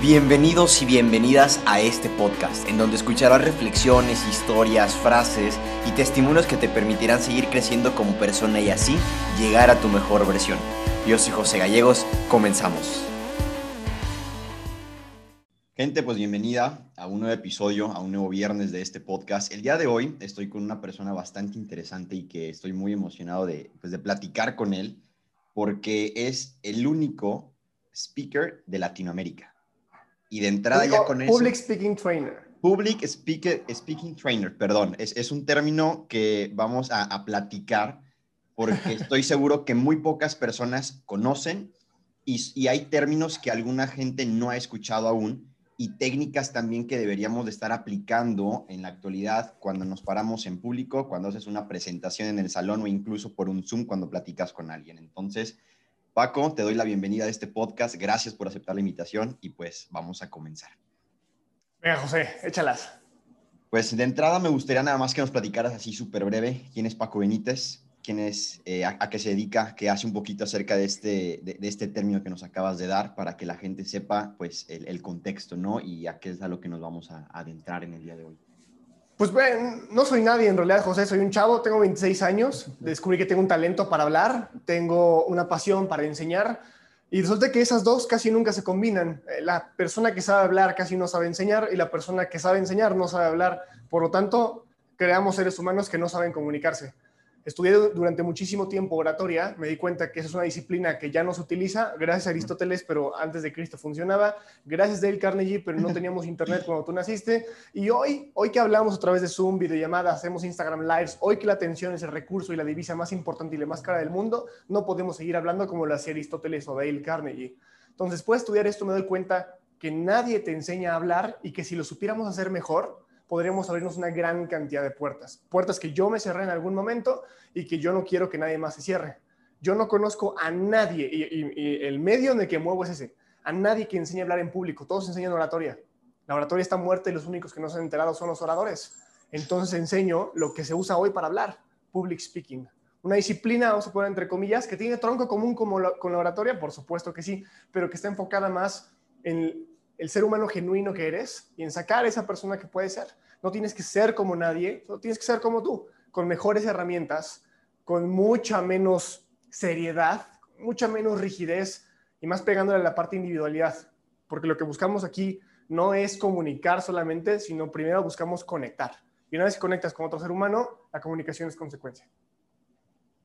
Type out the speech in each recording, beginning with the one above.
Bienvenidos y bienvenidas a este podcast, en donde escucharás reflexiones, historias, frases y testimonios que te permitirán seguir creciendo como persona y así llegar a tu mejor versión. Yo soy José Gallegos, comenzamos. Gente, pues bienvenida a un nuevo episodio, a un nuevo viernes de este podcast. El día de hoy estoy con una persona bastante interesante y que estoy muy emocionado de, pues, de platicar con él porque es el único speaker de Latinoamérica. Y de entrada ya con eso... Public Speaking Trainer. Public speaker, Speaking Trainer, perdón. Es, es un término que vamos a, a platicar porque estoy seguro que muy pocas personas conocen y, y, hay términos que alguna gente no ha escuchado aún y técnicas también que deberíamos de estar aplicando en la actualidad cuando nos paramos en público, cuando haces una presentación en el salón o incluso por un Zoom cuando platicas con alguien. Entonces, Paco, te doy la bienvenida a este podcast. Gracias por aceptar la invitación y pues vamos a comenzar. Venga, José, échalas. Pues de entrada me gustaría nada más que nos platicaras así súper breve quién es Paco Benítez, quién es, eh, a, qué se dedica, qué hace un poquito acerca de este, de, este término que nos acabas de dar para que la gente sepa pues el, contexto, ¿no? Y a qué es a lo que nos vamos a adentrar en el día de hoy. Pues no soy nadie en realidad, José, soy un chavo, tengo 26 años, descubrí que tengo un talento para hablar, tengo una pasión para enseñar y resulta que esas dos casi nunca se combinan. Eh, la persona que sabe hablar casi no sabe enseñar y la persona que sabe enseñar no sabe hablar. Por lo tanto, creamos seres humanos que no saben comunicarse. Estudié durante muchísimo tiempo oratoria, me di cuenta que esa es una disciplina que ya no se utiliza, gracias a Aristóteles, pero antes de Cristo funcionaba, gracias a Dale Carnegie, pero no teníamos internet cuando tú naciste, y hoy, hoy que hablamos a través de Zoom, videollamadas, hacemos Instagram Lives, hoy que la atención es el recurso y la divisa más importante y la más cara del mundo, no podemos seguir hablando como lo hacía Aristóteles o Dale Carnegie. Entonces, después de estudiar esto me doy cuenta que nadie te enseña a hablar y que si lo supiéramos hacer mejor, podríamos abrirnos una gran cantidad de puertas. Puertas que yo me cerré en algún momento y que yo no quiero que nadie más se cierre. Yo no conozco a nadie, y, el medio en el que muevo es ese, a nadie que enseñe a hablar en público. Todos enseñan oratoria. La oratoria está muerta y los únicos que no se han enterado son los oradores. Entonces enseño lo que se usa hoy para hablar, public speaking. Una disciplina, vamos a poner entre comillas, que tiene tronco común como con la oratoria, por supuesto que sí, pero que está enfocada más en el ser humano genuino que eres y en sacar esa persona que puede ser. No tienes que ser como nadie, no tienes que ser como tú, con mejores herramientas, con mucha menos seriedad, mucha menos rigidez y más pegándole a la parte individualidad. Porque lo que buscamos aquí no es comunicar solamente, sino primero buscamos conectar. Y una vez que conectas con otro ser humano, la comunicación es consecuencia.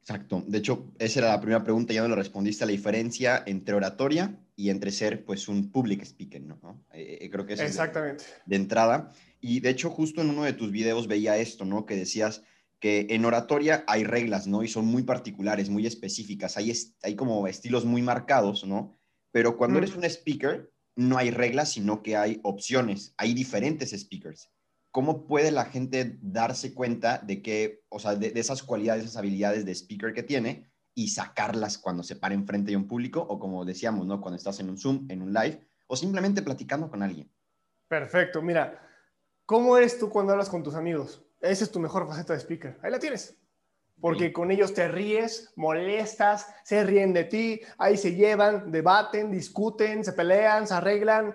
Exacto. De hecho, esa era la primera pregunta, ya me lo respondiste, la diferencia entre oratoria y entre ser pues un public speaker, ¿no? Eh, eh, creo que es Exactamente. De, entrada. Y de hecho, justo en uno de tus videos veía esto, ¿no? Que decías que en oratoria hay reglas, ¿no? Y son muy particulares, muy específicas, hay, hay como estilos muy marcados, ¿no? Pero cuando eres un speaker, no hay reglas, sino que hay opciones, hay diferentes speakers. ¿Cómo puede la gente darse cuenta de que, o sea, de, de esas cualidades, esas habilidades de speaker que tiene y sacarlas cuando se para enfrente de un público o como decíamos, ¿no? Cuando estás en un Zoom, en un live o simplemente platicando con alguien. Perfecto, mira, ¿cómo eres tú cuando hablas con tus amigos? Esa es tu mejor faceta de speaker. Ahí la tienes. Porque con ellos te ríes, molestas, se ríen de ti, ahí se llevan, debaten, discuten, se pelean, se arreglan.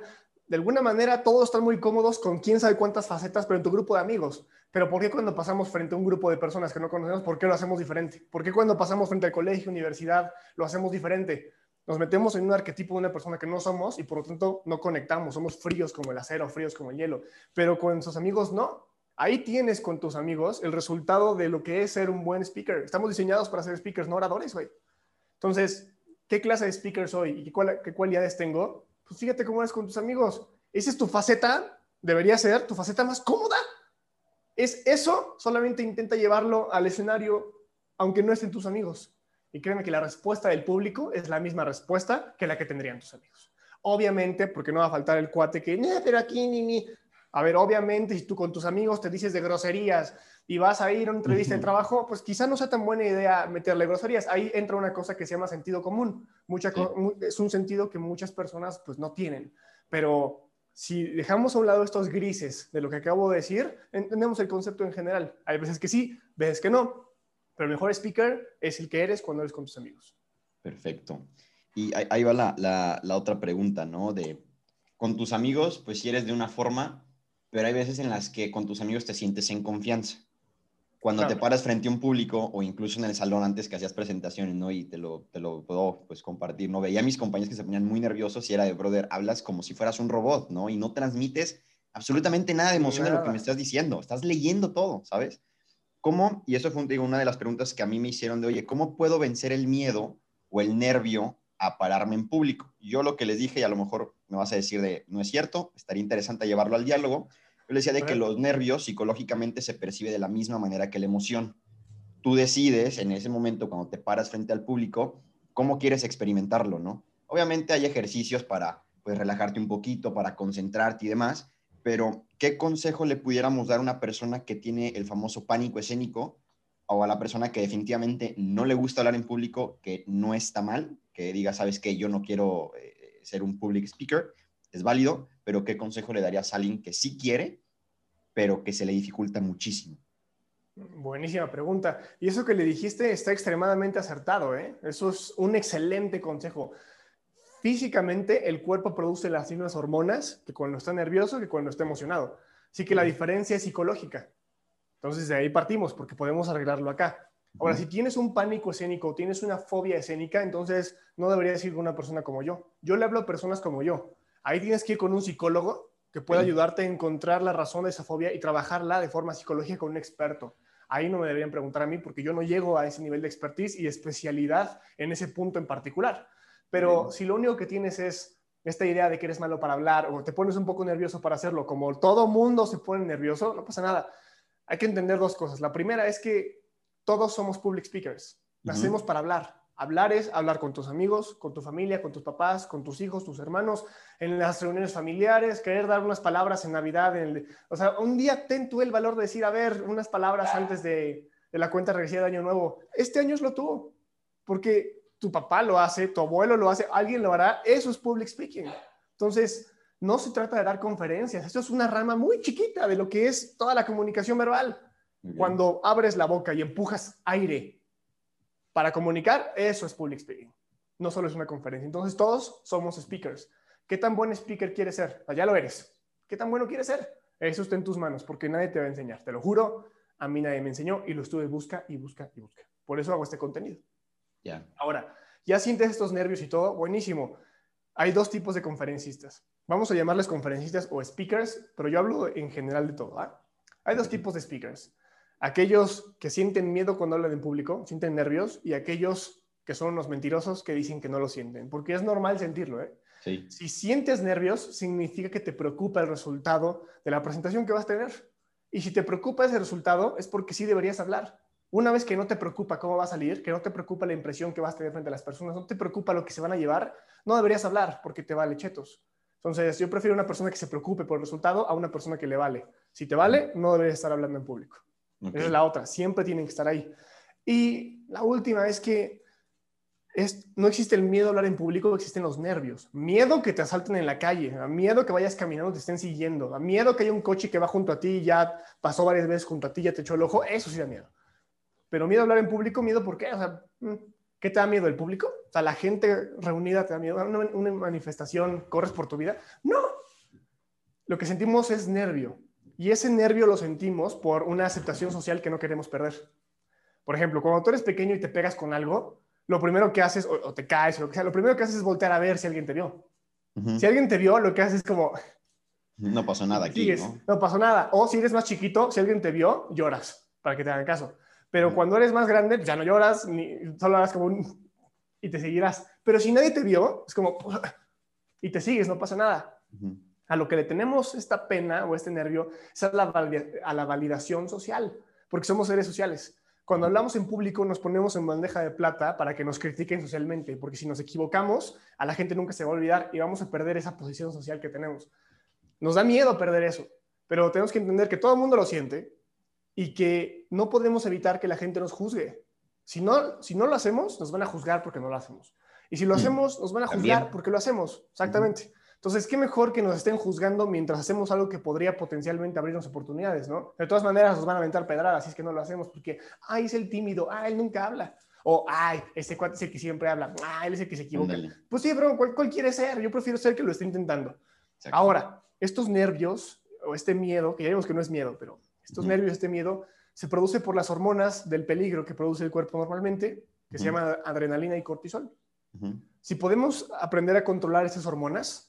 De alguna manera todos están muy cómodos con quién sabe cuántas facetas, pero en tu grupo de amigos. Pero ¿por qué cuando pasamos frente a un grupo de personas que no conocemos, por qué lo hacemos diferente? ¿Por qué cuando pasamos frente al colegio, universidad, lo hacemos diferente? Nos metemos en un arquetipo de una persona que no somos y por lo tanto no conectamos, somos fríos como el acero, fríos como el hielo. Pero con sus amigos no. Ahí tienes con tus amigos el resultado de lo que es ser un buen speaker. Estamos diseñados para ser speakers, no oradores, güey. Entonces, ¿qué clase de speaker soy y qué, cualidades tengo? Pues fíjate cómo eres con tus amigos. Esa es tu faceta, debería ser tu faceta más cómoda es eso, solamente intenta llevarlo al escenario, aunque no estén tus amigos. Y créeme que la respuesta del público es la misma respuesta que la que tendrían tus amigos. Obviamente, porque no va a faltar el cuate que, pero aquí ni, ni. A ver, obviamente, si tú con tus amigos te dices de groserías y vas a ir a una entrevista de trabajo, pues quizá no sea tan buena idea meterle groserías. Ahí entra una cosa que se llama sentido común. Mucha, Es un sentido que muchas personas pues no tienen. Pero si dejamos a un lado estos grises de lo que acabo de decir, entendemos el concepto en general. Hay veces que sí, veces que no, pero el mejor speaker es el que eres cuando eres con tus amigos. Perfecto. Y ahí va la, la, otra pregunta, ¿no? De con tus amigos, pues si eres de una forma, pero hay veces en las que con tus amigos te sientes en confianza. Cuando te paras frente a un público o incluso en el salón antes que hacías presentaciones, ¿no? Y te lo, te lo puedo pues compartir, ¿no? Veía a mis compañeros que se ponían muy nerviosos y era de, brother, hablas como si fueras un robot, ¿no? Y no transmites absolutamente nada de emoción de lo que me estás diciendo, estás leyendo todo, ¿sabes? ¿Cómo? Y eso fue digo, una de las preguntas que a mí me hicieron de, oye, ¿cómo puedo vencer el miedo o el nervio a pararme en público? Yo lo que les dije, y a lo mejor me vas a decir de, no es cierto, estaría interesante llevarlo al diálogo, yo les decía de que los nervios psicológicamente se percibe de la misma manera que la emoción. Tú decides en ese momento, cuando te paras frente al público, cómo quieres experimentarlo, ¿no? Obviamente hay ejercicios para pues, relajarte un poquito, para concentrarte y demás, pero ¿qué consejo le pudiéramos dar a una persona que tiene el famoso pánico escénico o a la persona que definitivamente no le gusta hablar en público, que no está mal, que diga, sabes que yo no quiero eh, ser un public speaker, es válido, pero ¿qué consejo le darías a alguien que sí quiere, pero que se le dificulta muchísimo? Buenísima pregunta. Y eso que le dijiste está extremadamente acertado, ¿eh? Eso es un excelente consejo. Físicamente, el cuerpo produce las mismas hormonas que cuando está nervioso que cuando está emocionado. Así que la diferencia es psicológica. Entonces, de ahí partimos, porque podemos arreglarlo acá. Ahora, si tienes un pánico escénico o tienes una fobia escénica, entonces no deberías ir con una persona como yo. Yo le hablo a personas como yo. Ahí tienes que ir con un psicólogo que pueda ayudarte a encontrar la razón de esa fobia y trabajarla de forma psicológica con un experto. Ahí no me deberían preguntar a mí porque yo no llego a ese nivel de expertise y especialidad en ese punto en particular. Pero si lo único que tienes es esta idea de que eres malo para hablar o te pones un poco nervioso para hacerlo, como todo mundo se pone nervioso, no pasa nada. Hay que entender dos cosas. La primera es que todos somos public speakers. Nacemos para hablar. Hablar es hablar con tus amigos, con tu familia, con tus papás, con tus hijos, tus hermanos, en las reuniones familiares, querer dar unas palabras en Navidad. o sea, un día ten tú el valor de decir, a ver, unas palabras antes de, de la cuenta regresiva de Año Nuevo. Este año es lo tuvo, porque tu papá lo hace, tu abuelo lo hace, alguien lo hará, eso es public speaking. Entonces, no se trata de dar conferencias, esto es una rama muy chiquita de lo que es toda la comunicación verbal. Cuando abres la boca y empujas aire para comunicar, eso es public speaking. No solo es una conferencia. Entonces, todos somos speakers. ¿Qué tan buen speaker quieres ser? Ya lo eres. ¿Qué tan bueno quieres ser? Eso está en tus manos, porque nadie te va a enseñar. Te lo juro, a mí nadie me enseñó y lo estuve busca y busca y busca. Por eso hago este contenido. Ahora, ya sientes estos nervios y todo, buenísimo. Hay dos tipos de conferencistas. Vamos a llamarles conferencistas o speakers, pero yo hablo en general de todo. ¿ah? Hay dos tipos de speakers. Aquellos que sienten miedo cuando hablan en público, sienten nervios, y aquellos que son unos mentirosos que dicen que no lo sienten, porque es normal sentirlo. ¿eh? Si sientes nervios, significa que te preocupa el resultado de la presentación que vas a tener. Y si te preocupa ese resultado, es porque sí deberías hablar. Una vez que no te preocupa cómo va a salir, que no te preocupa la impresión que vas a tener frente a las personas, no te preocupa lo que se van a llevar, no deberías hablar porque te vale chetos. Entonces, yo prefiero una persona que se preocupe por el resultado a una persona que le vale. Si te vale, no deberías estar hablando en público. Esa es la otra, siempre tienen que estar ahí. Y la última es que es, no existe el miedo a hablar en público, existen los nervios. Miedo que te asalten en la calle, miedo que vayas caminando, te estén siguiendo, miedo que haya un coche que va junto a ti y ya pasó varias veces junto a ti, ya te echó el ojo, eso sí da miedo. Pero miedo a hablar en público, miedo ¿por qué? O sea, mm, ¿qué te da miedo el público? O la gente reunida te da miedo. Una, una manifestación, corres por tu vida. No. Lo que sentimos es nervio. Y ese nervio lo sentimos por una aceptación social que no queremos perder. Por ejemplo, cuando tú eres pequeño y te pegas con algo, lo primero que haces, o, te caes, o lo que sea, lo primero que haces es voltear a ver si alguien te vio. Si alguien te vio, lo que haces es como... No pasó nada aquí, ¿no? No pasó nada. O si eres más chiquito, si alguien te vio, lloras para que te hagan caso. Pero cuando eres más grande, pues, ya no lloras, ni solo harás como un... y te seguirás. Pero si nadie te vio, es como... y te sigues, no pasa nada. A lo que le tenemos esta pena o este nervio es a la, a la validación social, porque somos seres sociales. Cuando hablamos en público nos ponemos en bandeja de plata para que nos critiquen socialmente, porque si nos equivocamos, a la gente nunca se va a olvidar y vamos a perder esa posición social que tenemos. Nos da miedo perder eso, pero tenemos que entender que todo el mundo lo siente, y que no podemos evitar que la gente nos juzgue. Si no, si no lo hacemos, nos van a juzgar porque no lo hacemos. Y si lo hacemos, nos van a juzgar porque lo hacemos. Exactamente. Entonces, qué mejor que nos estén juzgando mientras hacemos algo que podría potencialmente abrirnos oportunidades, ¿no? De todas maneras, nos van a aventar pedradas si es que no lo hacemos, porque, ay, es el tímido, ay, él nunca habla. O, ay, este cuate es el que siempre habla, ay, él es el que se equivoca. Pues sí, pero ¿cuál, quiere ser? Yo prefiero ser que lo esté intentando. Ahora, estos nervios o este miedo, que ya vimos que no es miedo, pero estos nervios, este miedo, se produce por las hormonas del peligro que produce el cuerpo normalmente, que se llama adrenalina y cortisol. Si podemos aprender a controlar esas hormonas,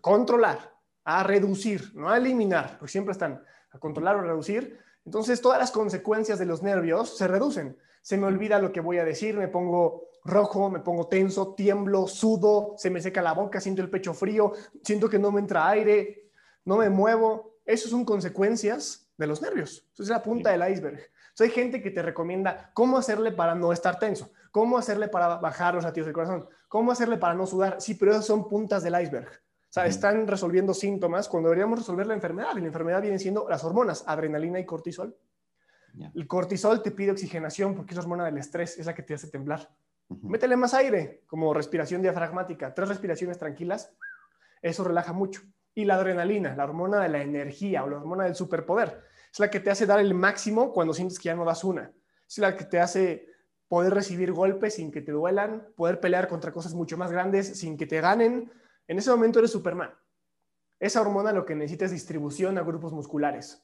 controlar, a reducir, no a eliminar, porque siempre están a controlar o reducir, entonces todas las consecuencias de los nervios se reducen. Se me olvida lo que voy a decir, me pongo rojo, me pongo tenso, tiemblo, sudo, se me seca la boca, siento el pecho frío, siento que no me entra aire, no me muevo. Esas son consecuencias de los nervios. Eso es la punta del iceberg. hay gente que te recomienda cómo hacerle para no estar tenso, cómo hacerle para bajar los latidos del corazón, cómo hacerle para no sudar. Sí, pero esas son puntas del iceberg. O sea, están resolviendo síntomas cuando deberíamos resolver la enfermedad. Y la enfermedad viene siendo las hormonas, adrenalina y cortisol. El cortisol te pide oxigenación porque es la hormona del estrés, es la que te hace temblar. Métele más aire, como respiración diafragmática, tres respiraciones tranquilas, eso relaja mucho. Y la adrenalina, la hormona de la energía o la hormona del superpoder, es la que te hace dar el máximo cuando sientes que ya no das una. Es la que te hace poder recibir golpes sin que te duelan, poder pelear contra cosas mucho más grandes sin que te ganen. En ese momento eres Superman. Esa hormona lo que necesita es distribución a grupos musculares.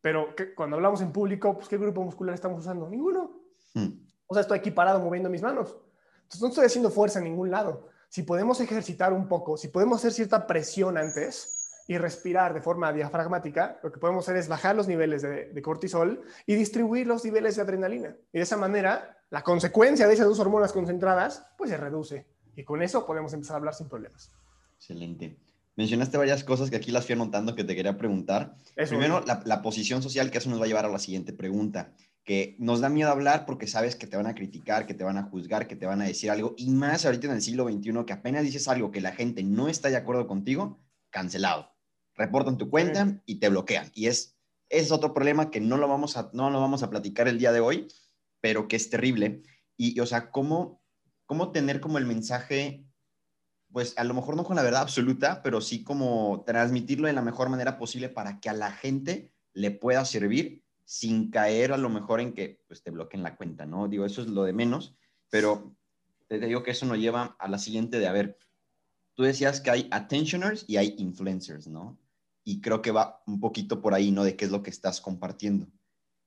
Pero cuando hablamos en público, pues ¿qué grupo muscular estamos usando? Ninguno. Hmm. O sea, estoy aquí parado moviendo mis manos. Entonces no estoy haciendo fuerza en ningún lado. Si podemos ejercitar un poco, si podemos hacer cierta presión antes y respirar de forma diafragmática, lo que podemos hacer es bajar los niveles de, cortisol y distribuir los niveles de adrenalina. Y de esa manera, la consecuencia de esas dos hormonas concentradas, pues se reduce. Y con eso podemos empezar a hablar sin problemas. Excelente. Mencionaste varias cosas que aquí las fui anotando que te quería preguntar. Primero, la, la, posición social, que eso nos va a llevar a la siguiente pregunta que nos da miedo hablar porque sabes que te van a criticar, que te van a juzgar, que te van a decir algo, y más ahorita en el siglo XXI, que apenas dices algo que la gente no está de acuerdo contigo, cancelado. Reportan tu cuenta y te bloquean. Y es, es otro problema que no lo, vamos a, no lo vamos a platicar el día de hoy, pero que es terrible. Y, o sea, ¿cómo, cómo tener como el mensaje, pues a lo mejor no con la verdad absoluta, pero sí como transmitirlo de la mejor manera posible para que a la gente le pueda servir sin caer a lo mejor en que pues, te bloqueen la cuenta, ¿no? Digo, eso es lo de menos, pero te digo que eso nos lleva a la siguiente de, a ver, tú decías que hay attentioners y hay influencers, ¿no? Y creo que va un poquito por ahí, ¿no? De qué es lo que estás compartiendo.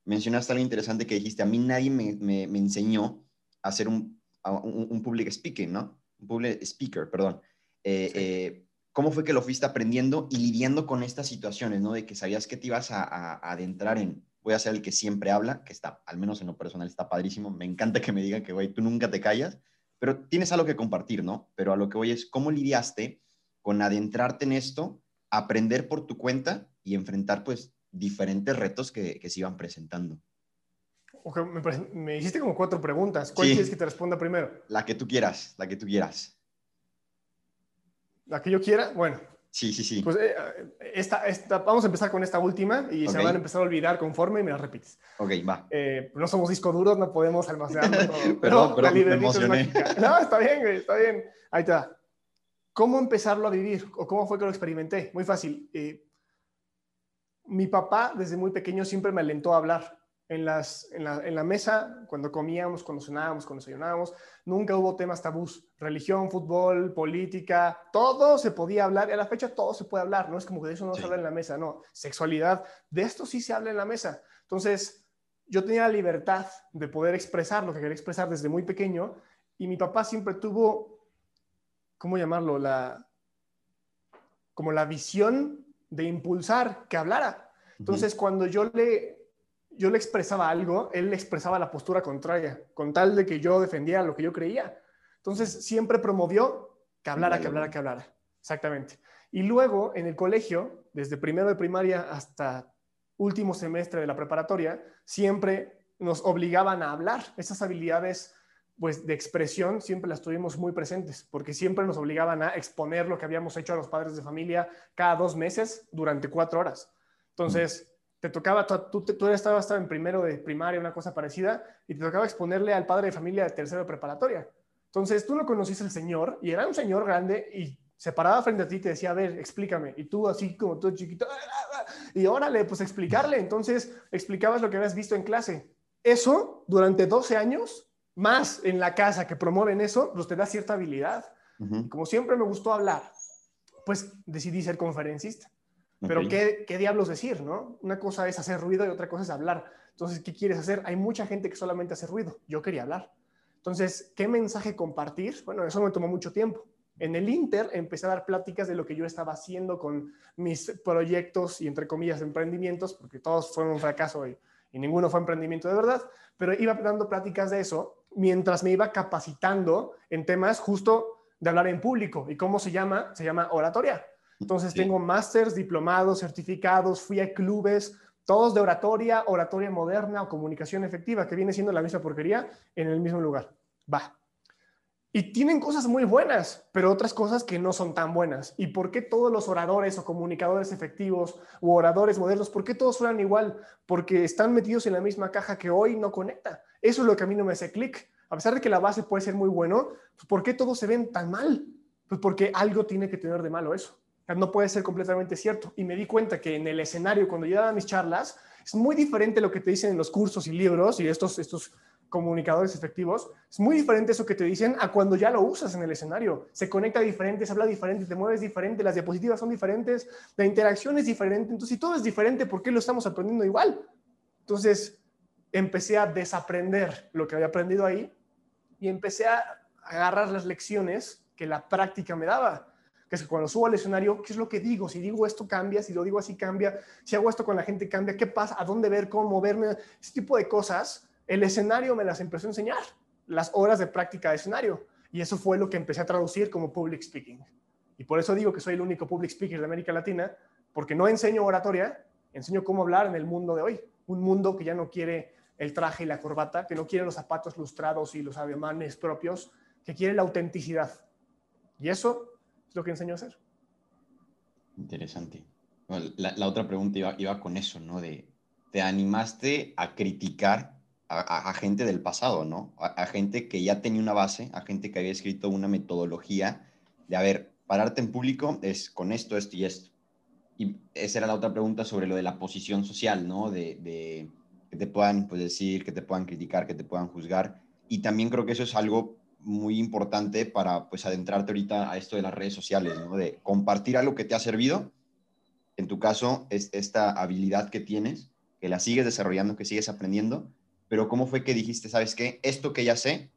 Mencionaste algo interesante que dijiste, a mí nadie me, me, enseñó a ser un, un, public speaking, ¿no? Un public speaker, perdón. Eh, eh, ¿Cómo fue que lo fuiste aprendiendo y lidiando con estas situaciones, ¿no? De que sabías que te ibas a, a adentrar en, voy a ser el que siempre habla, que está, al menos en lo personal, está padrísimo. Me encanta que me digan que, güey, tú nunca te callas, pero tienes algo que compartir, ¿no? Pero a lo que voy es, ¿cómo lidiaste con adentrarte en esto, aprender por tu cuenta y enfrentar, pues, diferentes retos que, que se iban presentando? Me, me, hiciste como cuatro preguntas. ¿Cuál quieres que te responda primero? La que tú quieras, la que tú quieras. La que yo quiera, bueno, Sí, sí, sí. Pues eh, esta, esta, vamos a empezar con esta última y se van a empezar a olvidar conforme y me la repites. Ok, va. Eh, no somos discos duros, no podemos almacenar pero, pero me emocioné. No, está bien, está bien. Ahí está. ¿Cómo empezarlo a vivir? ¿O cómo fue que lo experimenté? Muy fácil. Eh, mi papá desde muy pequeño siempre me alentó a hablar en, las, en, la, en la mesa, cuando comíamos, cuando cenábamos, cuando desayunábamos, nunca hubo temas tabús. Religión, fútbol, política, todo se podía hablar. Y a la fecha todo se puede hablar. No es como que de eso no se habla en la mesa, no. Sexualidad, de esto sí se habla en la mesa. Entonces, yo tenía la libertad de poder expresar lo que quería expresar desde muy pequeño y mi papá siempre tuvo, ¿cómo llamarlo? La, como la visión de impulsar que hablara. Entonces, cuando yo le yo le expresaba algo, él expresaba la postura contraria, con tal de que yo defendiera lo que yo creía. Entonces, siempre promovió que hablara, que hablara, que hablara. Exactamente. Y luego, en el colegio, desde primero de primaria hasta último semestre de la preparatoria, siempre nos obligaban a hablar. Esas habilidades pues de expresión siempre las tuvimos muy presentes, porque siempre nos obligaban a exponer lo que habíamos hecho a los padres de familia cada dos meses durante cuatro horas. Entonces, te tocaba, tú, tú, estabas en primero de primaria, una cosa parecida, y te tocaba exponerle al padre de familia de tercero de preparatoria. Entonces tú no conociste al señor, y era un señor grande, y se paraba frente a ti y te decía, a ver, explícame. Y tú así como todo chiquito, y órale, pues explicarle. Entonces explicabas lo que habías visto en clase. Eso, durante 12 años, más en la casa que promueven eso, pues te da cierta habilidad. Como siempre me gustó hablar, pues decidí ser conferencista. Pero ¿qué, ¿qué, diablos decir, no? Una cosa es hacer ruido y otra cosa es hablar. Entonces, ¿qué quieres hacer? Hay mucha gente que solamente hace ruido. Yo quería hablar. Entonces, ¿qué mensaje compartir? Bueno, eso me tomó mucho tiempo. En el Inter empecé a dar pláticas de lo que yo estaba haciendo con mis proyectos y, entre comillas, emprendimientos, porque todos fueron un fracaso y, y ninguno fue emprendimiento de verdad, pero iba dando pláticas de eso mientras me iba capacitando en temas justo de hablar en público. ¿Y cómo se llama? Se llama oratoria. Entonces tengo másters, diplomados, certificados, fui a clubes, todos de oratoria, oratoria moderna o comunicación efectiva, que viene siendo la misma porquería en el mismo lugar. Va. Y tienen cosas muy buenas, pero otras cosas que no son tan buenas. ¿Y por qué todos los oradores o comunicadores efectivos o oradores modernos, por qué todos suenan igual? Porque están metidos en la misma caja que hoy no conecta. Eso es lo que a mí no me hace clic. A pesar de que la base puede ser muy bueno, pues ¿por qué todos se ven tan mal? Pues porque algo tiene que tener de malo eso no puede ser completamente cierto. Y me di cuenta que en el escenario, cuando yo daba mis charlas, es muy diferente lo que te dicen en los cursos y libros y estos, estos comunicadores efectivos. Es muy diferente eso que te dicen a cuando ya lo usas en el escenario. Se conecta diferente, se habla diferente, te mueves diferente, las diapositivas son diferentes, la interacción es diferente. Entonces, si todo es diferente, ¿por qué lo estamos aprendiendo igual? Entonces, empecé a desaprender lo que había aprendido ahí y empecé a agarrar las lecciones que la práctica me daba que es que cuando subo al escenario, ¿qué es lo que digo? Si digo esto cambia, si lo digo así cambia, si hago esto con la gente cambia, ¿qué pasa? ¿A dónde ver? ¿Cómo moverme? Ese tipo de cosas, el escenario me las empezó a enseñar, las horas de práctica de escenario. Y eso fue lo que empecé a traducir como public speaking. Y por eso digo que soy el único public speaker de América Latina, porque no enseño oratoria, enseño cómo hablar en el mundo de hoy. Un mundo que ya no quiere el traje y la corbata, que no quiere los zapatos lustrados y los ademanes propios, que quiere la autenticidad. Y eso es lo que enseño a hacer. Interesante. la, otra pregunta iba, iba, con eso, ¿no? De, te animaste a criticar a, gente del pasado, ¿no? A, gente que ya tenía una base, a gente que había escrito una metodología de, a ver, pararte en público es con esto, esto y esto. Y esa era la otra pregunta sobre lo de la posición social, ¿no? De, de que te puedan pues, decir, que te puedan criticar, que te puedan juzgar. Y también creo que eso es algo muy importante para pues adentrarte ahorita a esto de las redes sociales, ¿no? De compartir algo que te ha servido. En tu caso, es esta habilidad que tienes, que la sigues desarrollando, que sigues aprendiendo, pero ¿cómo fue que dijiste, sabes qué? Esto que ya sé,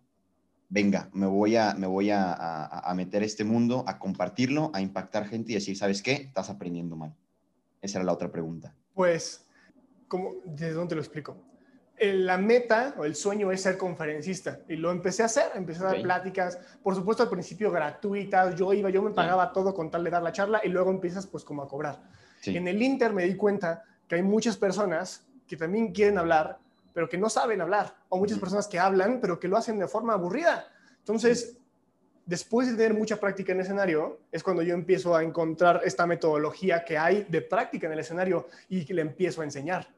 venga, me voy a, me voy a, a, meter este mundo, a compartirlo, a impactar gente y decir, ¿sabes qué? Estás aprendiendo mal. Esa era la otra pregunta. Pues, ¿cómo, ¿desde dónde lo explico? La meta o el sueño es ser conferencista. Y lo empecé a hacer, empecé a dar pláticas, por supuesto al principio gratuitas, yo iba, yo me pagaba todo con tal de dar la charla y luego empiezas pues como a cobrar. En el Inter me di cuenta que hay muchas personas que también quieren hablar, pero que no saben hablar, o muchas personas que hablan, pero que lo hacen de forma aburrida. Entonces, después de tener mucha práctica en escenario, es cuando yo empiezo a encontrar esta metodología que hay de práctica en el escenario y que le empiezo a enseñar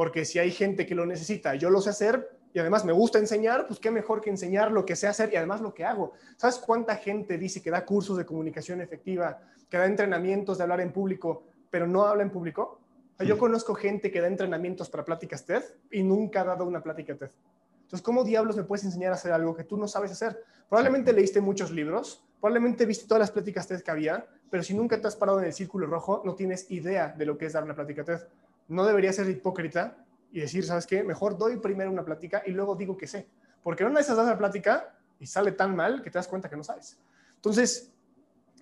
porque si hay gente que lo necesita, yo lo sé hacer y además me gusta enseñar, pues qué mejor que enseñar lo que sé hacer y además lo que hago. ¿Sabes cuánta gente dice que da cursos de comunicación efectiva, que da entrenamientos de hablar en público, pero no habla en público? yo conozco gente que da entrenamientos para pláticas TED y nunca ha dado una plática TED. Entonces, ¿cómo diablos me puedes enseñar a hacer algo que tú no sabes hacer? Probablemente leíste muchos libros, probablemente viste todas las pláticas TED que había, pero si nunca te has parado en el círculo rojo, no tienes idea de lo que es dar una plática TED no debería ser hipócrita y decir, ¿sabes qué? Mejor doy primero una plática y luego digo que sé. Porque no necesitas dar la plática y sale tan mal que te das cuenta que no sabes. Entonces,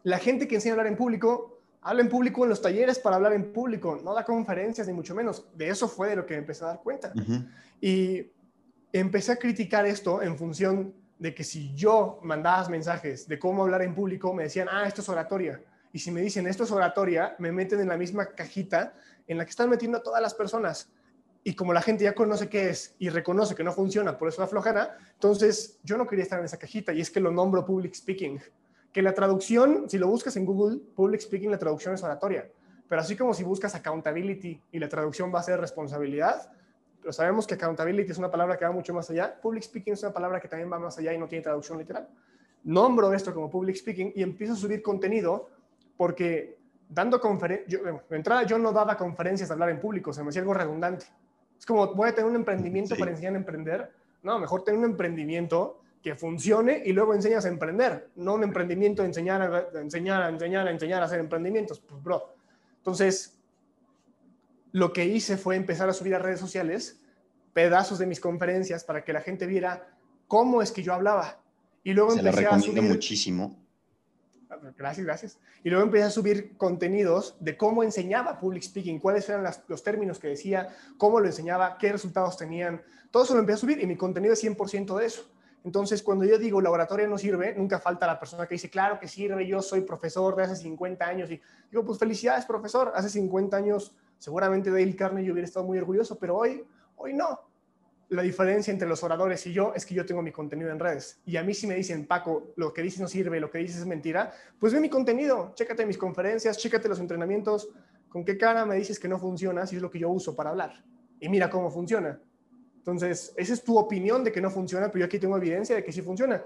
la gente que enseña a hablar en público, habla en público en los talleres para hablar en público, no da conferencias ni mucho menos. De eso fue de lo que empecé a dar cuenta. Y empecé a criticar esto en función de que si yo mandaba mensajes de cómo hablar en público, me decían, ah, esto es oratoria. Y si me dicen esto es oratoria, me meten en la misma cajita en la que están metiendo a todas las personas. Y como la gente ya conoce qué es y reconoce que no funciona, por eso la flojera, entonces yo no quería estar en esa cajita y es que lo nombro public speaking. Que la traducción, si lo buscas en Google, public speaking, la traducción es oratoria. Pero así como si buscas accountability y la traducción va a ser responsabilidad, pero sabemos que accountability es una palabra que va mucho más allá, public speaking es una palabra que también va más allá y no tiene traducción literal. Nombro esto como public speaking y empiezo a subir contenido porque dando conferencias, de entrada yo no daba conferencias de hablar en público, se me hacía algo redundante. Es como, voy a tener un emprendimiento para enseñar a emprender. No, mejor tener un emprendimiento que funcione y luego enseñas a emprender, no un emprendimiento de enseñar, a enseñar, a enseñar, a enseñar a hacer emprendimientos. Pues, bro. Entonces, lo que hice fue empezar a subir a redes sociales pedazos de mis conferencias para que la gente viera cómo es que yo hablaba. Y luego Se empecé a subir... muchísimo. Gracias, gracias. Y luego empecé a subir contenidos de cómo enseñaba public speaking, cuáles eran los términos que decía, cómo lo enseñaba, qué resultados tenían. Todo eso lo empecé a subir y mi contenido es 100% de eso. Entonces, cuando yo digo la oratoria no sirve, nunca falta la persona que dice, claro que sirve, yo soy profesor de hace 50 años. Y digo, pues felicidades, profesor. Hace 50 años seguramente Dale Carnegie hubiera estado muy orgulloso, pero hoy, hoy no. La diferencia entre los oradores y yo es que yo tengo mi contenido en redes. Y a mí si me dicen, Paco, lo que dices no sirve, lo que dices es mentira, pues ve mi contenido, chécate mis conferencias, chécate los entrenamientos, con qué cara me dices que no funciona si es lo que yo uso para hablar. Y mira cómo funciona. Entonces, esa es tu opinión de que no funciona, pero yo aquí tengo evidencia de que sí funciona.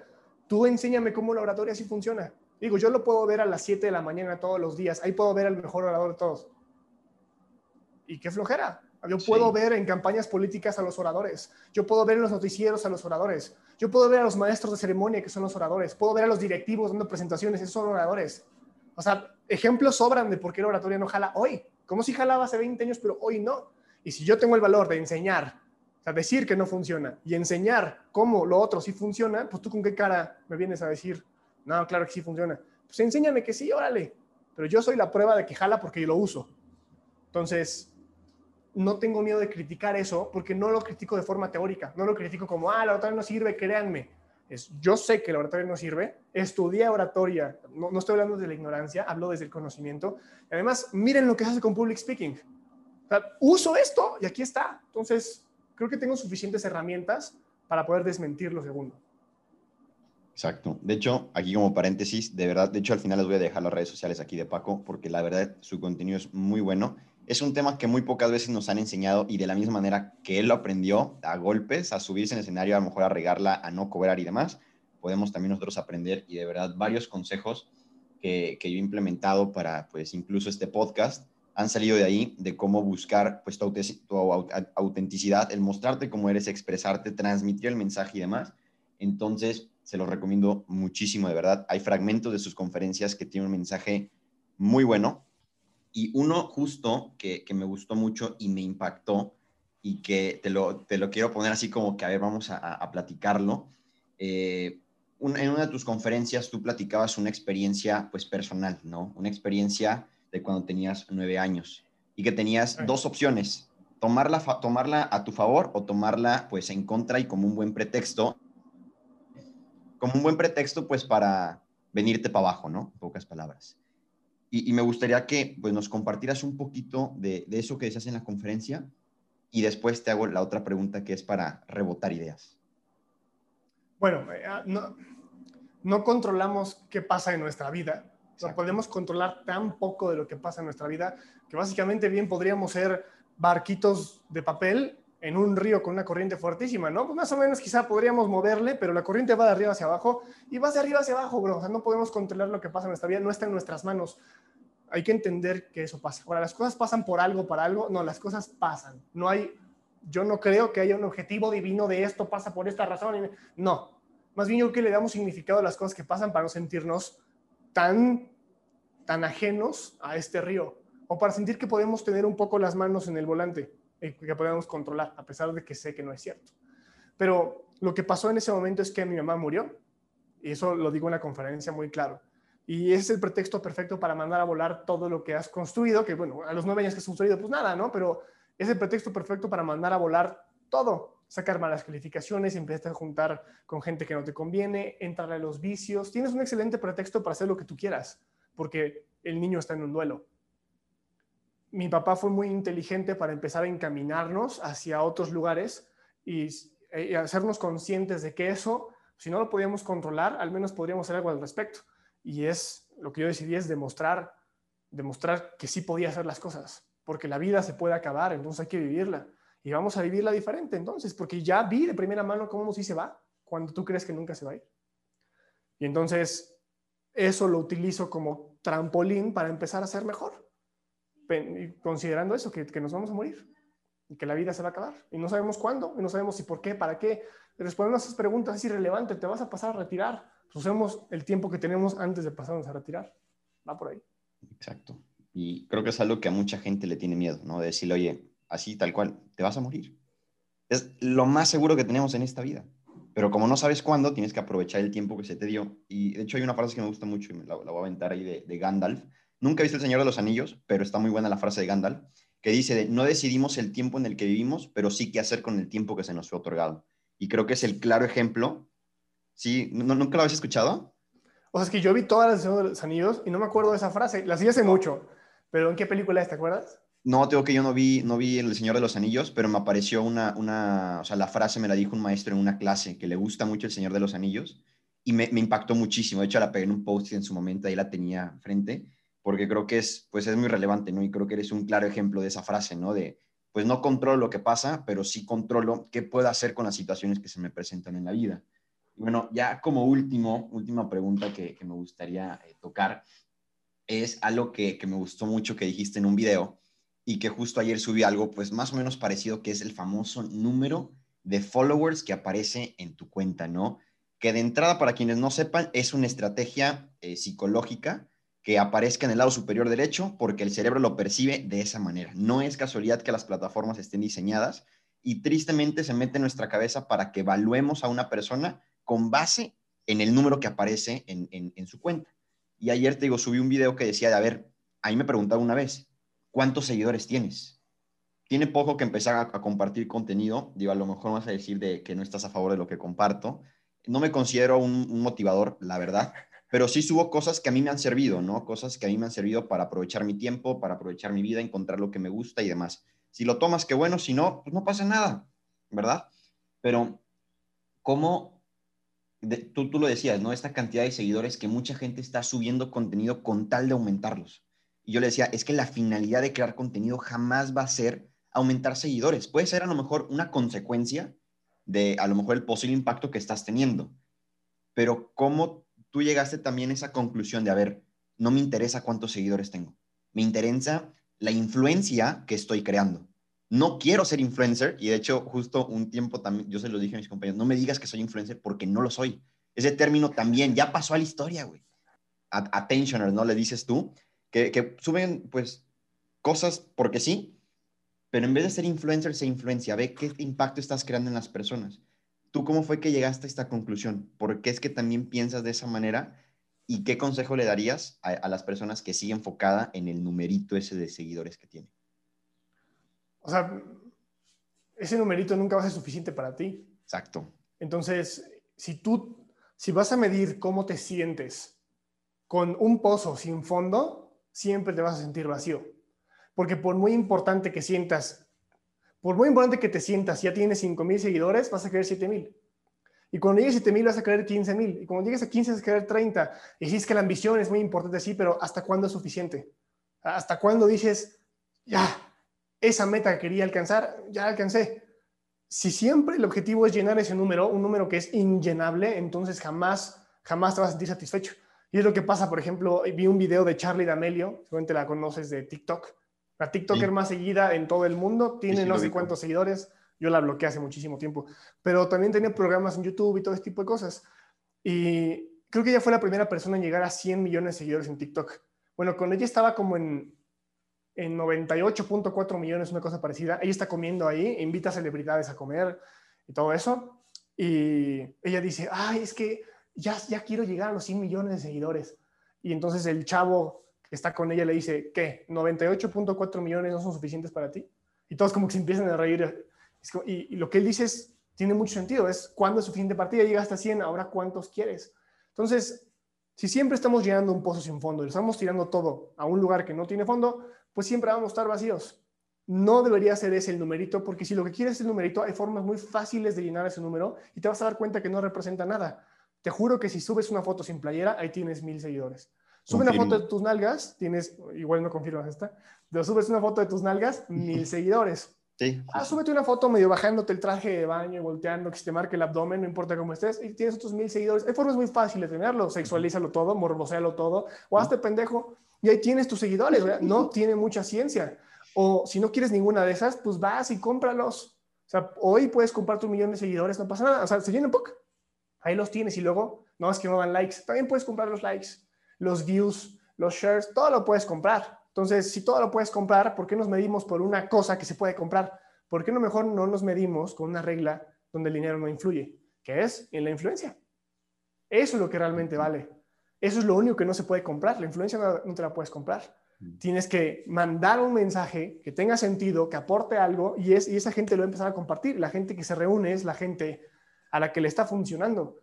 Tú enséñame cómo la oratoria sí funciona. Digo, yo lo puedo ver a las 7 de la mañana todos los días. Ahí puedo ver al mejor orador de todos. Y qué flojera. Yo puedo ver en campañas políticas a los oradores. Yo puedo ver en los noticieros a los oradores. Yo puedo ver a los maestros de ceremonia que son los oradores. Puedo ver a los directivos dando presentaciones, esos son oradores. O sea, ejemplos sobran de por qué la oratoria no jala hoy. Como si jalaba hace 20 años, pero hoy no. Y si yo tengo el valor de enseñar o sea, decir que no funciona y enseñar cómo lo otro sí funciona, pues tú con qué cara me vienes a decir, no, claro que sí funciona. Pues enséñame que sí, órale. Pero yo soy la prueba de que jala porque yo lo uso. Entonces, no tengo miedo de criticar eso porque no lo critico de forma teórica. No lo critico como, ah, la oratoria no sirve, créanme. Es, yo sé que la oratoria no sirve, estudié oratoria, no, no estoy hablando de la ignorancia, hablo desde el conocimiento. Y además, miren lo que hace con public speaking. O uso esto y aquí está. Entonces, creo que tengo suficientes herramientas para poder desmentir lo segundo. Exacto. De hecho, aquí como paréntesis, de verdad, de hecho al final les voy a dejar las redes sociales aquí de Paco, porque la verdad su contenido es muy bueno. Es un tema que muy pocas veces nos han enseñado y de la misma manera que él lo aprendió a golpes, a subirse en escenario, a lo mejor a regarla, a no cobrar y demás, podemos también nosotros aprender y de verdad varios consejos que, que yo he implementado para pues incluso este podcast han salido de ahí, de cómo buscar pues, tu, autenticidad, el mostrarte cómo eres, expresarte, transmitir el mensaje y demás. Entonces, se los recomiendo muchísimo, de verdad. Hay fragmentos de sus conferencias que tienen un mensaje muy bueno. Y uno justo que, me gustó mucho y me impactó y que te lo, te lo quiero poner así como que, a ver, vamos a, platicarlo. Eh, en una de tus conferencias tú platicabas una experiencia pues personal, ¿no? Una experiencia de cuando tenías nueve años y que tenías dos opciones, tomarla, tomarla a tu favor o tomarla pues en contra y como un buen pretexto, como un buen pretexto pues para venirte para abajo, ¿no? En pocas palabras. Y, me gustaría que pues nos compartieras un poquito de, de eso que decías en la conferencia y después te hago la otra pregunta que es para rebotar ideas. Bueno, eh, ah, no, no controlamos qué pasa en nuestra vida, podemos controlar tan poco de lo que pasa en nuestra vida que básicamente bien podríamos ser barquitos de papel en un río con una corriente fuertísima, ¿no? Pues más o menos quizá podríamos moverle, pero la corriente va de arriba hacia abajo y va de arriba hacia abajo, bro. O sea, no podemos controlar lo que pasa en nuestra vida, no está en nuestras manos. Hay que entender que eso pasa. Ahora, las cosas pasan por algo, para algo. No, las cosas pasan. No hay, yo no creo que haya un objetivo divino de esto pasa por esta razón. No, más bien yo creo que le damos significado a las cosas que pasan para no sentirnos tan tan ajenos a este río, o para sentir que podemos tener un poco las manos en el volante, y que podemos controlar, a pesar de que sé que no es cierto. Pero lo que pasó en ese momento es que mi mamá murió, y eso lo digo en la conferencia muy claro. Y es el pretexto perfecto para mandar a volar todo lo que has construido, que bueno, a los nueve años que has construido, pues nada, ¿no? Pero es el pretexto perfecto para mandar a volar todo, sacar malas calificaciones, empezar a juntar con gente que no te conviene, entrar a los vicios. Tienes un excelente pretexto para hacer lo que tú quieras porque el niño está en un duelo. Mi papá fue muy inteligente para empezar a encaminarnos hacia otros lugares y, hacernos conscientes de que eso, si no lo podíamos controlar, al menos podríamos hacer algo al respecto. Y es lo que yo decidí es demostrar, demostrar que sí podía hacer las cosas, porque la vida se puede acabar, entonces hay que vivirla. Y vamos a vivirla diferente entonces, porque ya vi de primera mano cómo sí se va cuando tú crees que nunca se va a ir. Y entonces eso lo utilizo como trampolín para empezar a ser mejor, considerando eso, que, nos vamos a morir y que la vida se va a acabar y no sabemos cuándo, y no sabemos si por qué, para qué, Respondiendo a esas preguntas es irrelevante, te vas a pasar a retirar. Usemos el tiempo que tenemos antes de pasarnos a retirar. Va por ahí. Exacto. Y creo que es algo que a mucha gente le tiene miedo, ¿no? De decirle, oye, así tal cual, te vas a morir. Es lo más seguro que tenemos en esta vida. Pero como no sabes cuándo, tienes que aprovechar el tiempo que se te dio. Y de hecho hay una frase que me gusta mucho y la, la voy a aventar ahí de, Gandalf. Nunca he visto El Señor de los Anillos, pero está muy buena la frase de Gandalf, que dice de, no decidimos el tiempo en el que vivimos, pero sí qué hacer con el tiempo que se nos fue otorgado. Y creo que es el claro ejemplo. Sí, ¿nunca lo habéis escuchado? O sea, es que yo vi todas las Señor de los Anillos y no me acuerdo de esa frase. La vi hace mucho. Pero ¿en qué película es? ¿Te acuerdas? No, tengo que yo no vi, no vi El Señor de los Anillos, pero me apareció una, una, o sea, la frase me la dijo un maestro en una clase que le gusta mucho El Señor de los Anillos y me, me impactó muchísimo. De hecho, la pegué en un post en su momento, ahí la tenía frente, porque creo que es, pues es muy relevante, ¿no? Y creo que eres un claro ejemplo de esa frase, ¿no? De, pues no controlo lo que pasa, pero sí controlo qué puedo hacer con las situaciones que se me presentan en la vida. Y bueno, ya como último, última pregunta que, que me gustaría eh, tocar, es algo que, que me gustó mucho que dijiste en un video, y que justo ayer subí algo pues más o menos parecido que es el famoso número de followers que aparece en tu cuenta, ¿no? Que de entrada, para quienes no sepan, es una estrategia eh, psicológica que aparezca en el lado superior derecho porque el cerebro lo percibe de esa manera. No es casualidad que las plataformas estén diseñadas y tristemente se mete en nuestra cabeza para que evaluemos a una persona con base en el número que aparece en, en, su cuenta. Y ayer te digo, subí un video que decía, de, a ver, ahí me preguntaba una vez, ¿cuántos seguidores tienes? Tiene poco que empezar a, compartir contenido. Digo, a lo mejor vas a decir de que no estás a favor de lo que comparto. No me considero un, motivador, la verdad, pero sí subo cosas que a mí me han servido, ¿no? Cosas que a mí me han servido para aprovechar mi tiempo, para aprovechar mi vida, encontrar lo que me gusta y demás. Si lo tomas, qué bueno, si no, pues no pasa nada, ¿verdad? Pero, ¿cómo? De, tú, tú lo decías, ¿no? Esta cantidad de seguidores que mucha gente está subiendo contenido con tal de aumentarlos. Y yo le decía, es que la finalidad de crear contenido jamás va a ser aumentar seguidores. Puede ser a lo mejor una consecuencia de a lo mejor el posible impacto que estás teniendo. Pero ¿cómo tú llegaste también a esa conclusión de, a ver, no me interesa cuántos seguidores tengo? Me interesa la influencia que estoy creando. No quiero ser influencer y de hecho justo un tiempo también, yo se lo dije a mis compañeros, no me digas que soy influencer porque no lo soy. Ese término también ya pasó a la historia, güey. Attentioners, ¿no? Le dices tú que, que, suben pues cosas porque sí, pero en vez de ser influencer, se influencia, ve qué impacto estás creando en las personas. ¿Tú cómo fue que llegaste a esta conclusión? ¿Por qué es que también piensas de esa manera? ¿Y qué consejo le darías a, a las personas que siguen enfocada en el numerito ese de seguidores que tiene? O sea, ese numerito nunca va a ser suficiente para ti. Exacto. Entonces, si tú, si vas a medir cómo te sientes con un pozo sin fondo, siempre te vas a sentir vacío. Porque por muy importante que sientas, por muy importante que te sientas, ya tienes 5 mil seguidores, vas a querer 7 mil. Y cuando llegues a 7 mil vas a querer 15 mil. Y cuando llegues a 15 vas a querer 30. Y si es que la ambición es muy importante, sí, pero ¿hasta cuándo es suficiente? ¿Hasta cuándo dices, ya, esa meta que quería alcanzar, ya alcancé? Si siempre el objetivo es llenar ese número, un número que es inllenable, entonces jamás, jamás te vas a sentir satisfecho. Y es lo que pasa, por ejemplo, vi un video de Charlie D'Amelio, seguramente la conoces de TikTok, la TikToker sí. más seguida en todo el mundo, tiene sí, no sé cuántos seguidores, yo la bloqueé hace muchísimo tiempo, pero también tenía programas en YouTube y todo ese tipo de cosas. Y creo que ella fue la primera persona en llegar a 100 millones de seguidores en TikTok. Bueno, con ella estaba como en, en 98.4 millones, una cosa parecida. Ella está comiendo ahí, invita a celebridades a comer y todo eso. Y ella dice, ay, es que ya, ya quiero llegar a los 100 millones de seguidores. Y entonces el chavo está con ella le dice, ¿qué? ¿98.4 millones no son suficientes para ti? Y todos como que se empiezan a reír. Y, y, lo que él dice es, tiene mucho sentido, es cuándo es suficiente para ti, ya llegaste a 100, ahora cuántos quieres. Entonces, si siempre estamos llenando un pozo sin fondo y estamos tirando todo a un lugar que no tiene fondo, pues siempre vamos a estar vacíos. No debería ser ese el numerito, porque si lo que quieres es el numerito, hay formas muy fáciles de llenar ese número y te vas a dar cuenta que no representa nada. Te juro que si subes una foto sin playera, ahí tienes mil seguidores. Sube Confirmo. una foto de tus nalgas, tienes, igual no confirmas esta, pero subes una foto de tus nalgas, mil seguidores. Sí, ah, súbete una foto medio bajándote el traje de baño y volteando, que se te marque el abdomen, no importa cómo estés, y tienes otros mil seguidores. Hay formas muy fáciles de tenerlo, sexualízalo todo, morbosealo todo, o hazte pendejo, y ahí tienes tus seguidores, ¿verdad? No tiene mucha ciencia. O si no quieres ninguna de esas, pues vas y cómpralos. O sea, hoy puedes comprar tu millón de seguidores, no pasa nada. O sea, se llenan poco. Ahí los tienes y luego, no es que no dan likes. También puedes comprar los likes, los views, los shares, todo lo puedes comprar. Entonces, si todo lo puedes comprar, ¿por qué nos medimos por una cosa que se puede comprar? ¿Por qué no mejor no nos medimos con una regla donde el dinero no influye? Que es en la influencia. Eso es lo que realmente vale. Eso es lo único que no se puede comprar. La influencia no, te la puedes comprar. Tienes que mandar un mensaje que tenga sentido, que aporte algo y, es, y esa gente lo va a empezar a compartir. La gente que se reúne es la gente a la que le está funcionando.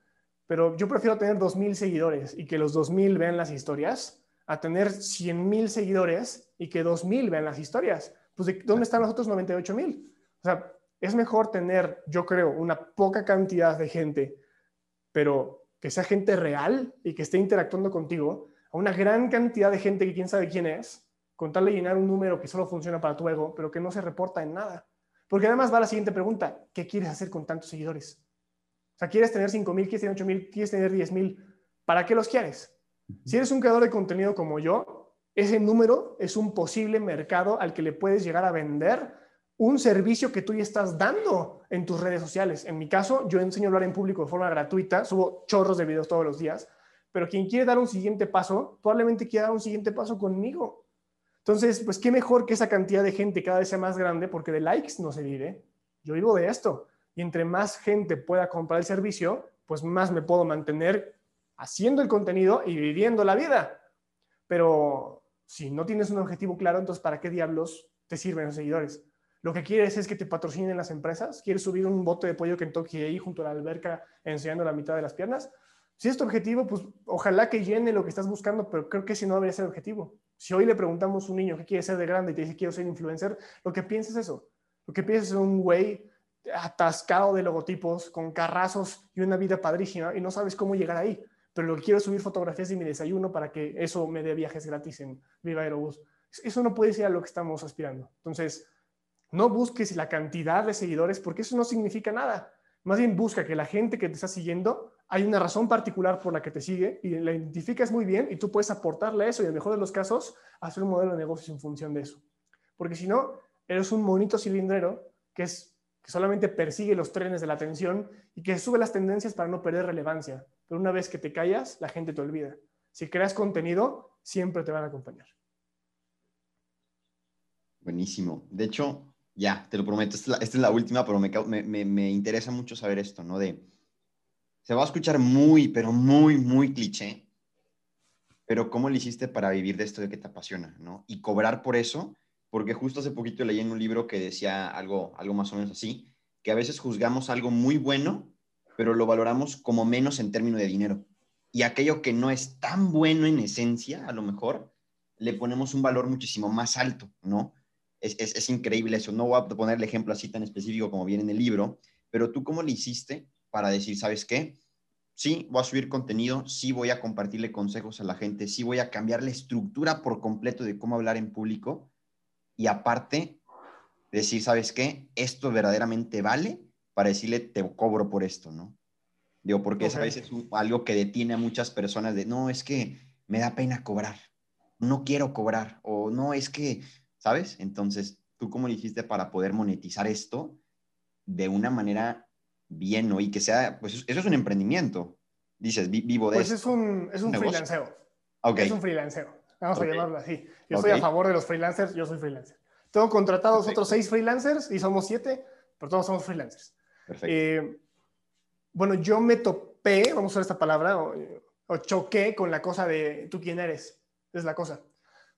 Pero yo prefiero tener 2.000 seguidores y que los 2.000 vean las historias a tener 100.000 seguidores y que 2.000 vean las historias. Pues, ¿dónde están los otros 98.000? O sea, es mejor tener, yo creo, una poca cantidad de gente, pero que sea gente real y que esté interactuando contigo, a una gran cantidad de gente que quién sabe quién es, con tal de llenar un número que solo funciona para tu ego, pero que no se reporta en nada. Porque además va la siguiente pregunta, ¿qué quieres hacer con tantos seguidores? O sea, ¿quieres tener 5.000, quieres tener 8.000, quieres tener 10.000? ¿Para qué los quieres? Si eres un creador de contenido como yo, ese número es un posible mercado al que le puedes llegar a vender un servicio que tú ya estás dando en tus redes sociales. En mi caso, yo enseño a hablar en público de forma gratuita, subo chorros de videos todos los días, pero quien quiere dar un siguiente paso, probablemente quiera dar un siguiente paso conmigo. Entonces, pues qué mejor que esa cantidad de gente cada vez sea más grande, porque de likes no se vive. Yo vivo de esto. Y entre más gente pueda comprar el servicio, pues más me puedo mantener haciendo el contenido y viviendo la vida. Pero si no tienes un objetivo claro, entonces ¿para qué diablos te sirven los seguidores? Lo que quieres es que te patrocinen las empresas. ¿Quieres subir un bote de pollo Kentucky ahí junto a la alberca enseñando la mitad de las piernas? Si es objetivo, pues ojalá que llene lo que estás buscando, pero creo que ese no debería ser objetivo. Si hoy le preguntamos a un niño qué quiere ser de grande y te dice quiero ser influencer, lo que piensas es eso. Lo que piensas es un güey atascado de logotipos, con carrazos y una vida padrísima y no sabes cómo llegar ahí. Pero lo que quiero es subir fotografías de mi desayuno para que eso me dé viajes gratis en Viva Aerobús. Eso no puede ser a lo que estamos aspirando. Entonces, no busques la cantidad de seguidores porque eso no significa nada. Más bien busca que la gente que te está siguiendo, hay una razón particular por la que te sigue y la identificas muy bien y tú puedes aportarle eso y en el mejor de los casos hacer un modelo de negocios en función de eso. Porque si no, eres un monito cilindrero que, es, solamente persigue los trenes de la atención y que sube las tendencias para no perder relevancia. Pero una vez que te callas, la gente te olvida. Si creas contenido, siempre te van a acompañar. Buenísimo. De hecho, ya, te lo prometo, esta es la, última, pero me, me, me, interesa mucho saber esto, ¿no? De, se va a escuchar muy, pero muy, muy cliché, pero ¿cómo le hiciste para vivir de esto de que te apasiona, ¿no? Y cobrar por eso, porque justo hace poquito leí en un libro que decía algo, algo más o menos así, que a veces juzgamos algo muy bueno, pero lo valoramos como menos en términos de dinero. Y aquello que no es tan bueno en esencia, a lo mejor, le ponemos un valor muchísimo más alto, ¿no? es, increíble eso. No voy a poner el ejemplo así tan específico como viene en el libro, pero tú cómo le hiciste para decir, ¿sabes qué? Sí, voy a subir contenido, sí voy a compartirle consejos a la gente, sí voy a cambiar la estructura por completo de cómo hablar en público y aparte decir, ¿sabes qué? Esto verdaderamente vale para decirle, te cobro por esto, ¿no? Digo, porque es a veces algo que detiene a muchas personas de, no, es que me da pena cobrar, no quiero cobrar, o no, es que ¿sabes? Entonces, ¿tú cómo le hiciste para poder monetizar esto de una manera bien, ¿no? Y que sea, pues eso es un emprendimiento. Dices, vivo de Pues es un, es un freelanceo. Es un freelanceo. Vamos a llamarlo así. Yo estoy a favor de los freelancers, yo soy freelancer. Tengo contratados otros seis freelancers y somos siete, pero todos somos freelancers. Perfecto. Eh, bueno, yo me topé, vamos a usar esta palabra, o, o choqué con la cosa de tú quién eres. Es la cosa.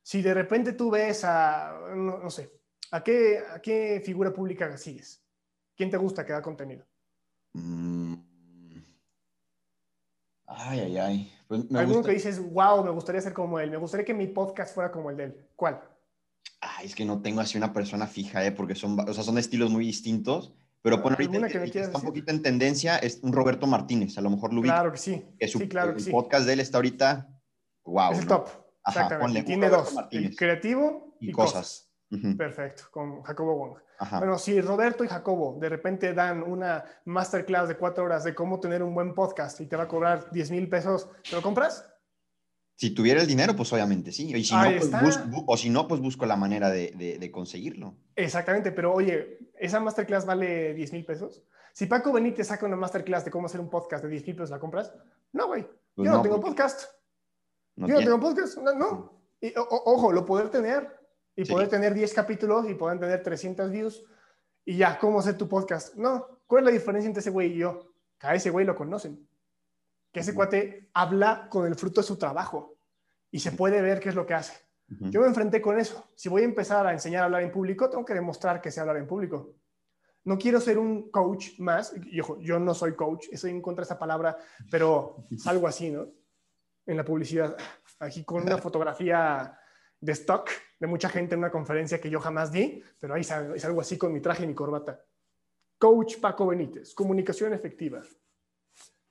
Si de repente tú ves a, no, sé, ¿a qué, ¿a qué figura pública sigues? ¿Quién te gusta que da contenido? Mm. Ay, ay, ay. Pues Alguno que dices, wow, me gustaría ser como él, me gustaría que mi podcast fuera como el de él. ¿Cuál? Ay, es que no tengo así una persona fija, ¿eh? porque son, o sea, son estilos muy distintos. Pero por ahorita que, que está un poquito en tendencia es un Roberto Martínez, a lo mejor lo Claro que sí. sí, claro que el podcast de él está ahorita, wow. Es el top. Exactamente. tiene dos, creativo y, cosas. Perfecto, con Jacobo Wong. Bueno, si Roberto y Jacobo de repente dan una masterclass de cuatro horas de cómo tener un buen podcast y te va a cobrar 10 mil pesos, ¿te lo compras? Si tuviera el dinero, pues obviamente sí. Y si no, pues o si no, pues busco la manera de, conseguirlo. Exactamente, pero oye, ¿esa masterclass vale 10 mil pesos? Si Paco Benítez saca una masterclass de cómo hacer un podcast de 10 mil pesos, ¿la compras? No, güey. Pues yo no, tengo podcast. yo no tengo podcast. No. Y, ojo, lo poder tener. Y poder tener 10 capítulos y poder tener 300 views. Y ya, ¿cómo hacer tu podcast? No. ¿Cuál es la diferencia entre ese güey y yo? Que a ese güey lo conocen. Que ese cuate habla con el fruto de su trabajo. Y se puede ver qué es lo que hace. Yo me enfrenté con eso. Si voy a empezar a enseñar a hablar en público, tengo que demostrar que sé hablar en público. No quiero ser un coach más. Yo, yo no soy coach, estoy en contra de esa palabra, pero algo así, ¿no? En la publicidad. Aquí con una fotografía de stock de mucha gente en una conferencia que yo jamás di, pero ahí es algo así con mi traje y mi corbata. Coach Paco Benítez, comunicación efectiva.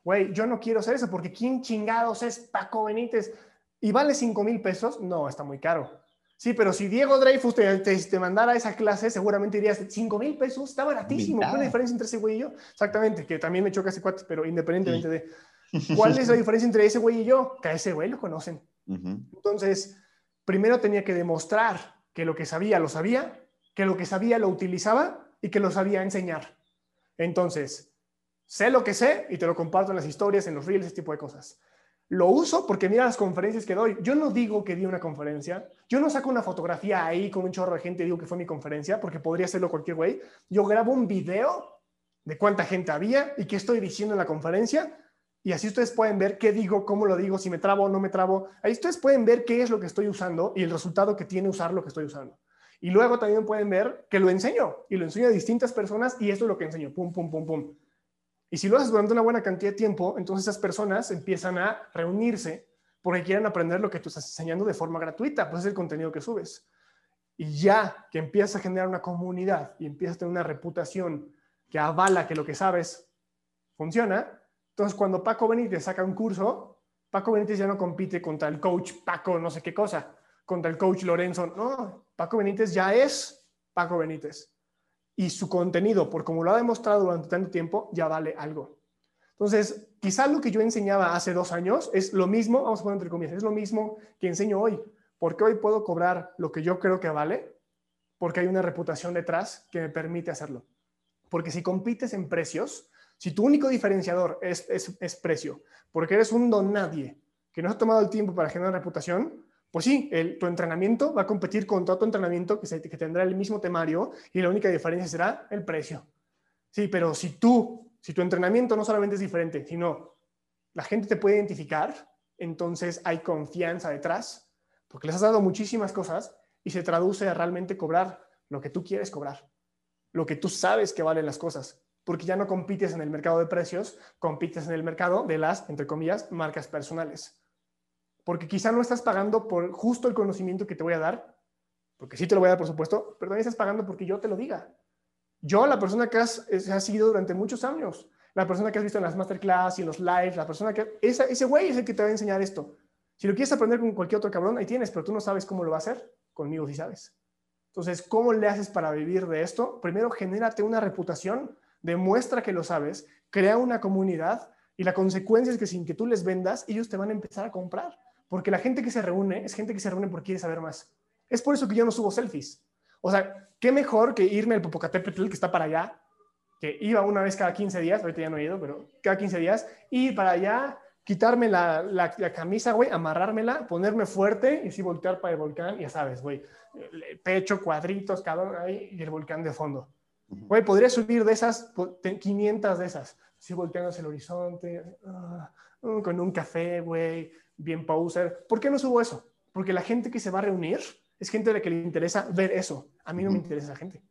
Güey, yo no quiero hacer eso porque ¿quién chingados es Paco Benítez? ¿Y vale 5 mil pesos? No, está muy caro. Sí, pero si Diego Dreyfus te, te, mandara esa clase, seguramente dirías 5 mil pesos, está baratísimo. ¿Qué es la diferencia entre ese güey y yo? Exactamente, que también me choca ese cuate, pero independientemente de. ¿Cuál es la diferencia entre ese güey y yo? Que a ese güey lo conocen. Entonces, primero tenía que demostrar que lo que sabía lo sabía, que lo que sabía lo utilizaba y que lo sabía enseñar. Entonces, sé lo que sé y te lo comparto en las historias, en los reels, ese tipo de cosas. Lo uso porque mira las conferencias que doy. Yo no digo que di una conferencia. Yo no saco una fotografía ahí con un chorro de gente y digo que fue mi conferencia, porque podría hacerlo cualquier güey. Yo grabo un video de cuánta gente había y qué estoy diciendo en la conferencia. Y así ustedes pueden ver qué digo, cómo lo digo, si me trabo o no me trabo. Ahí ustedes pueden ver qué es lo que estoy usando y el resultado que tiene usar lo que estoy usando. Y luego también pueden ver que lo enseño y lo enseño a distintas personas y esto es lo que enseño. Pum, pum, pum, pum. Y si lo haces durante una buena cantidad de tiempo, entonces esas personas empiezan a reunirse porque quieren aprender lo que tú estás enseñando de forma gratuita, pues es el contenido que subes. Y ya que empiezas a generar una comunidad y empiezas a tener una reputación que avala que lo que sabes funciona, entonces cuando Paco Benítez saca un curso, Paco Benítez ya no compite contra el coach Paco no sé qué cosa, contra el coach Lorenzo, no, Paco Benítez ya es Paco Benítez y su contenido, por como lo ha demostrado durante tanto tiempo, ya vale algo. Entonces, quizá lo que yo enseñaba hace dos años es lo mismo, vamos a poner entre comillas, es lo mismo que enseño hoy, porque hoy puedo cobrar lo que yo creo que vale, porque hay una reputación detrás que me permite hacerlo. Porque si compites en precios, si tu único diferenciador es, es, es precio, porque eres un don nadie que no ha tomado el tiempo para generar reputación, pues sí, tu entrenamiento va a competir con todo tu entrenamiento que, que tendrá el mismo temario y la única diferencia será el precio. Sí, pero si tú, si tu entrenamiento no solamente es diferente, sino la gente te puede identificar, entonces hay confianza detrás, porque les has dado muchísimas cosas y se traduce a realmente cobrar lo que tú quieres cobrar, lo que tú sabes que valen las cosas, porque ya no compites en el mercado de precios, compites en el mercado de las, entre comillas, marcas personales porque quizá no estás pagando por justo el conocimiento que te voy a dar, porque sí te lo voy a dar, por supuesto, pero también estás pagando porque yo te lo diga. Yo, la persona que has, has sido durante muchos años, la persona que has visto en las masterclass y en los lives, la persona que... Esa, ese güey es el que te va a enseñar esto. Si lo quieres aprender con cualquier otro cabrón, ahí tienes, pero tú no sabes cómo lo va a hacer. Conmigo sí sabes. Entonces, ¿cómo le haces para vivir de esto? Primero, genérate una reputación, demuestra que lo sabes, crea una comunidad y la consecuencia es que sin que tú les vendas, ellos te van a empezar a comprar. Porque la gente que se reúne es gente que se reúne porque quiere saber más. Es por eso que yo no subo selfies. O sea, qué mejor que irme al Popocatépetl que está para allá, que iba una vez cada 15 días, ahorita ya no he ido, pero cada 15 días, ir para allá, quitarme la, la, camisa, güey, amarrármela, ponerme fuerte y así voltear para el volcán, ya sabes, güey, pecho, cuadritos, cabrón, ahí, y el volcán de fondo. Güey, podría subir de esas, 500 de esas, así volteando hacia el horizonte, ah, con un café, güey, bien poser. ¿Por qué no subo eso? Porque la gente que se va a reunir es gente a la que le interesa ver eso. A mí no me interesa esa gente.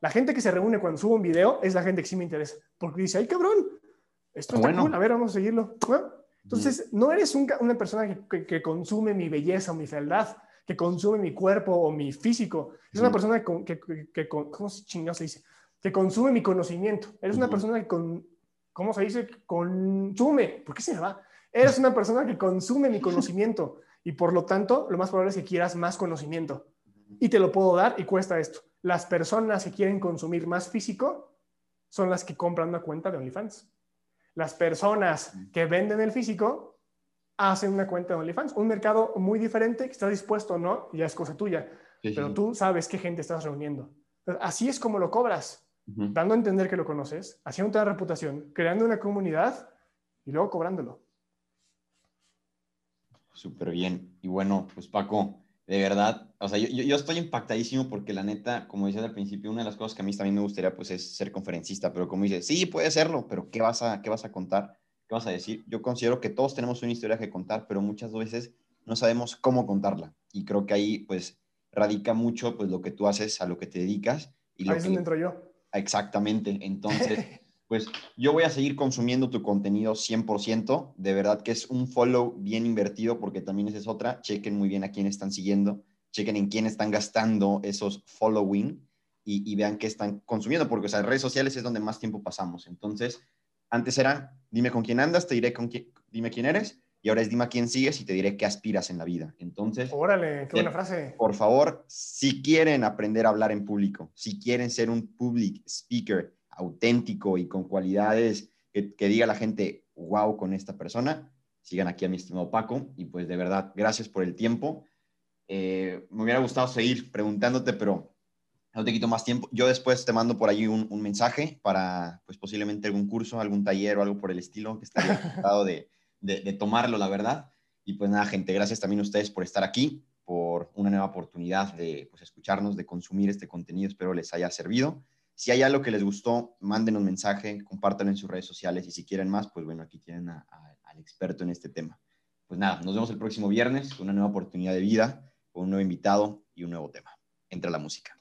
La gente que se reúne cuando subo un video es la gente que sí me interesa. Porque dice, ay cabrón, esto está cool, a ver, vamos a seguirlo. Entonces, no eres una persona que, consume mi belleza o mi fealdad, que consume mi cuerpo o mi físico. Es una persona que, que, ¿cómo se dice? Que consume mi conocimiento. Eres una persona que, con, ¿cómo se dice? Consume. ¿Por qué se me va? Eres una persona que consume mi conocimiento y por lo tanto lo más probable es que quieras más conocimiento. Y te lo puedo dar y cuesta esto. Las personas que quieren consumir más físico son las que compran una cuenta de OnlyFans. Las personas que venden el físico hacen una cuenta de OnlyFans. Un mercado muy diferente, que estás dispuesto o no, ya es cosa tuya. pero tú sabes qué gente estás reuniendo. Así es como lo cobras, dando a entender que lo conoces, haciendo una reputación, creando una comunidad y luego cobrándolo. Súper bien. Y bueno, pues Paco, de verdad, o sea, yo, yo, estoy impactadísimo porque la neta, como decías al principio, una de las cosas que a mí también me gustaría pues es ser conferencista, pero como dices, sí, puede serlo, pero ¿qué vas a, qué vas a contar? ¿Qué vas a decir? Yo considero que todos tenemos una historia que contar, pero muchas veces no sabemos cómo contarla. Y creo que ahí pues radica mucho pues lo que tú haces, a lo que te dedicas. Y lo ahí es donde entro yo. Exactamente. Entonces, pues yo voy a seguir consumiendo tu contenido 100%. De verdad que es un follow bien invertido porque también esa es otra. Chequen muy bien a quién están siguiendo, chequen en quién están gastando esos following y, vean qué están consumiendo, porque o sea, redes sociales es donde más tiempo pasamos. Entonces, antes era, dime con quién andas, te diré con quién, dime quién eres, y ahora es dime a quién sigues y te diré qué aspiras en la vida. Entonces, órale, qué buena frase. Por favor, si quieren aprender a hablar en público, si quieren ser un public speaker, auténtico y con cualidades que, diga la gente, wow, con esta persona, sigan aquí a mi estimado Paco. Y pues de verdad, gracias por el tiempo. Eh, me hubiera gustado seguir preguntándote, pero no te quito más tiempo. Yo después te mando por ahí un, mensaje para, pues posiblemente algún curso, algún taller o algo por el estilo, que estaría encantado de, de, tomarlo, la verdad. Y pues nada, gente, gracias también a ustedes por estar aquí, por una nueva oportunidad de pues, escucharnos, de consumir este contenido. Espero les haya servido. Si hay algo que les gustó, manden un mensaje, compártanlo en sus redes sociales y si quieren más, pues bueno, aquí tienen al experto en este tema. Pues nada, nos vemos el próximo viernes con una nueva oportunidad de vida, con un nuevo invitado y un nuevo tema. Entra la música.